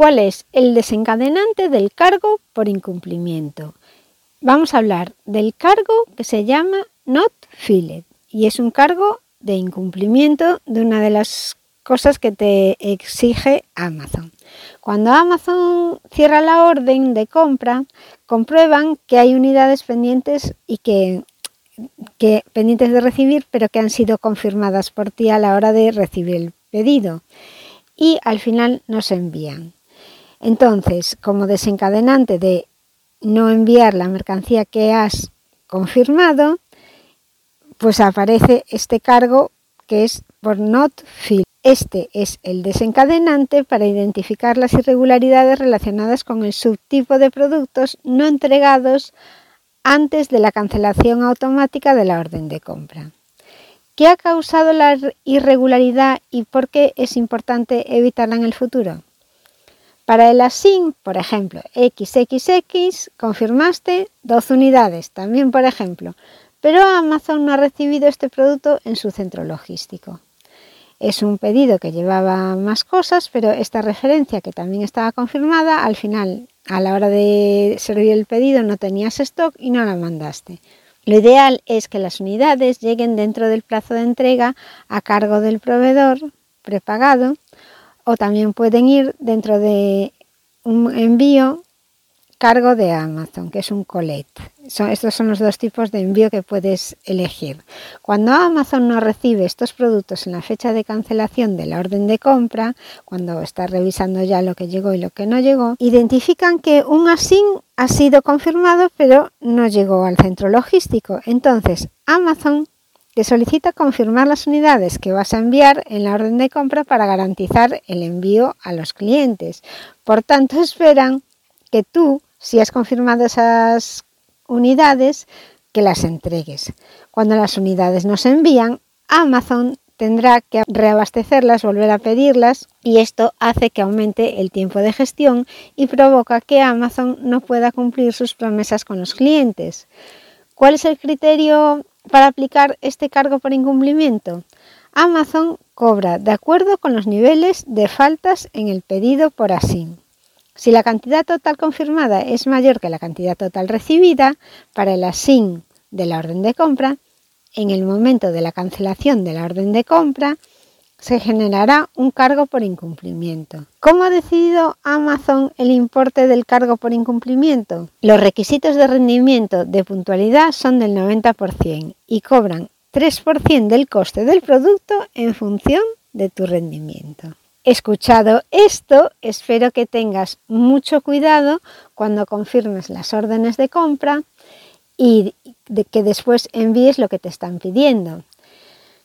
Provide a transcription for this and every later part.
¿Cuál es el desencadenante del cargo por incumplimiento? Vamos a hablar del cargo que se llama Not Filled y es un cargo de incumplimiento de una de las cosas que te exige Amazon. Cuando Amazon cierra la orden de compra, comprueban que hay unidades pendientes y que, que pendientes de recibir, pero que han sido confirmadas por ti a la hora de recibir el pedido y al final nos envían. Entonces, como desencadenante de no enviar la mercancía que has confirmado, pues aparece este cargo que es por not fill. Este es el desencadenante para identificar las irregularidades relacionadas con el subtipo de productos no entregados antes de la cancelación automática de la orden de compra. ¿Qué ha causado la irregularidad y por qué es importante evitarla en el futuro? Para el ASIN, por ejemplo, XXX, confirmaste 12 unidades, también por ejemplo, pero Amazon no ha recibido este producto en su centro logístico. Es un pedido que llevaba más cosas, pero esta referencia que también estaba confirmada, al final, a la hora de servir el pedido no tenías stock y no la mandaste. Lo ideal es que las unidades lleguen dentro del plazo de entrega a cargo del proveedor prepagado o también pueden ir dentro de un envío cargo de Amazon, que es un collect. estos son los dos tipos de envío que puedes elegir. Cuando Amazon no recibe estos productos en la fecha de cancelación de la orden de compra, cuando está revisando ya lo que llegó y lo que no llegó, identifican que un ASIN ha sido confirmado pero no llegó al centro logístico. Entonces Amazon solicita confirmar las unidades que vas a enviar en la orden de compra para garantizar el envío a los clientes. Por tanto, esperan que tú, si has confirmado esas unidades, que las entregues. Cuando las unidades no se envían, Amazon tendrá que reabastecerlas, volver a pedirlas y esto hace que aumente el tiempo de gestión y provoca que Amazon no pueda cumplir sus promesas con los clientes. ¿Cuál es el criterio para aplicar este cargo por incumplimiento? Amazon cobra de acuerdo con los niveles de faltas en el pedido por ASIN. Si la cantidad total confirmada es mayor que la cantidad total recibida, para el ASIN de la orden de compra, en el momento de la cancelación de la orden de compra, se generará un cargo por incumplimiento. ¿Cómo ha decidido Amazon el importe del cargo por incumplimiento? Los requisitos de rendimiento de puntualidad son del 90% y cobran 3% del coste del producto en función de tu rendimiento. Escuchado esto, espero que tengas mucho cuidado cuando confirmes las órdenes de compra y que después envíes lo que te están pidiendo.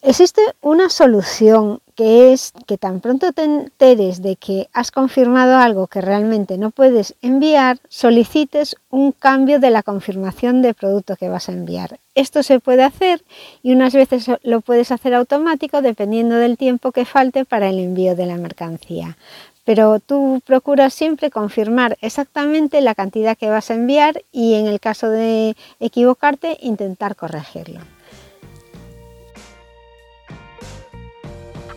Existe una solución que es que tan pronto te enteres de que has confirmado algo que realmente no puedes enviar, solicites un cambio de la confirmación de producto que vas a enviar. Esto se puede hacer y unas veces lo puedes hacer automático dependiendo del tiempo que falte para el envío de la mercancía. Pero tú procuras siempre confirmar exactamente la cantidad que vas a enviar y en el caso de equivocarte intentar corregirlo.